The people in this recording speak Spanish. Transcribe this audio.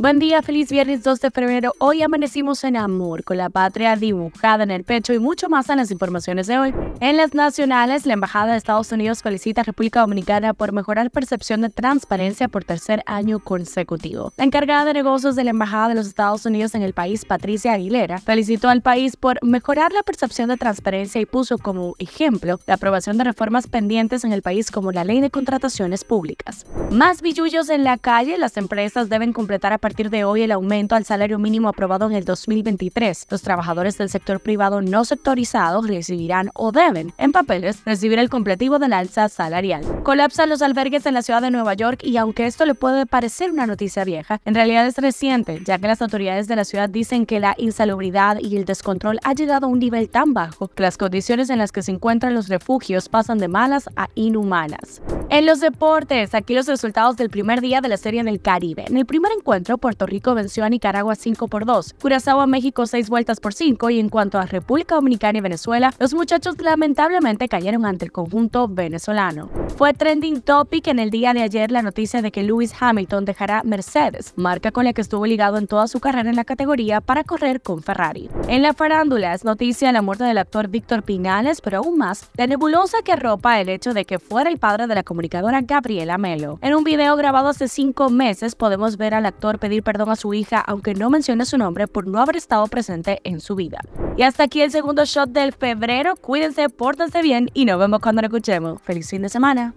Buen día, feliz viernes 2 de febrero. Hoy amanecimos en amor, con la patria dibujada en el pecho y mucho más en las informaciones de hoy. En las nacionales, la Embajada de Estados Unidos felicita a República Dominicana por mejorar percepción de transparencia por tercer año consecutivo. La encargada de negocios de la Embajada de los Estados Unidos en el país, Patricia Aguilera, felicitó al país por mejorar la percepción de transparencia y puso como ejemplo la aprobación de reformas pendientes en el país como la ley de contrataciones públicas. Más billullos en la calle, las empresas deben completar a partir de hoy el aumento al salario mínimo aprobado en el 2023. Los trabajadores del sector privado no sectorizados recibirán o deben, en papeles, recibir el completivo del alza salarial. Colapsan los albergues en la ciudad de Nueva York y aunque esto le puede parecer una noticia vieja, en realidad es reciente, ya que las autoridades de la ciudad dicen que la insalubridad y el descontrol ha llegado a un nivel tan bajo que las condiciones en las que se encuentran los refugios pasan de malas a inhumanas. En los deportes, aquí los resultados del primer día de la Serie en el Caribe. En el primer encuentro, Puerto Rico venció a Nicaragua 5 por 2, Curazao a México 6 vueltas por 5 y en cuanto a República Dominicana y Venezuela, los muchachos lamentablemente cayeron ante el conjunto venezolano. Fue trending topic en el día de ayer la noticia de que Lewis Hamilton dejará Mercedes, marca con la que estuvo ligado en toda su carrera en la categoría para correr con Ferrari. En la farándula es noticia la muerte del actor Víctor Pinales, pero aún más, la nebulosa que arropa el hecho de que fuera el padre de la comunicadora Gabriela Melo. En un video grabado hace cinco meses podemos ver al actor pedir perdón a su hija, aunque no mencione su nombre por no haber estado presente en su vida. Y hasta aquí el segundo shot del febrero. Cuídense, pórtense bien y nos vemos cuando lo escuchemos. Feliz fin de semana.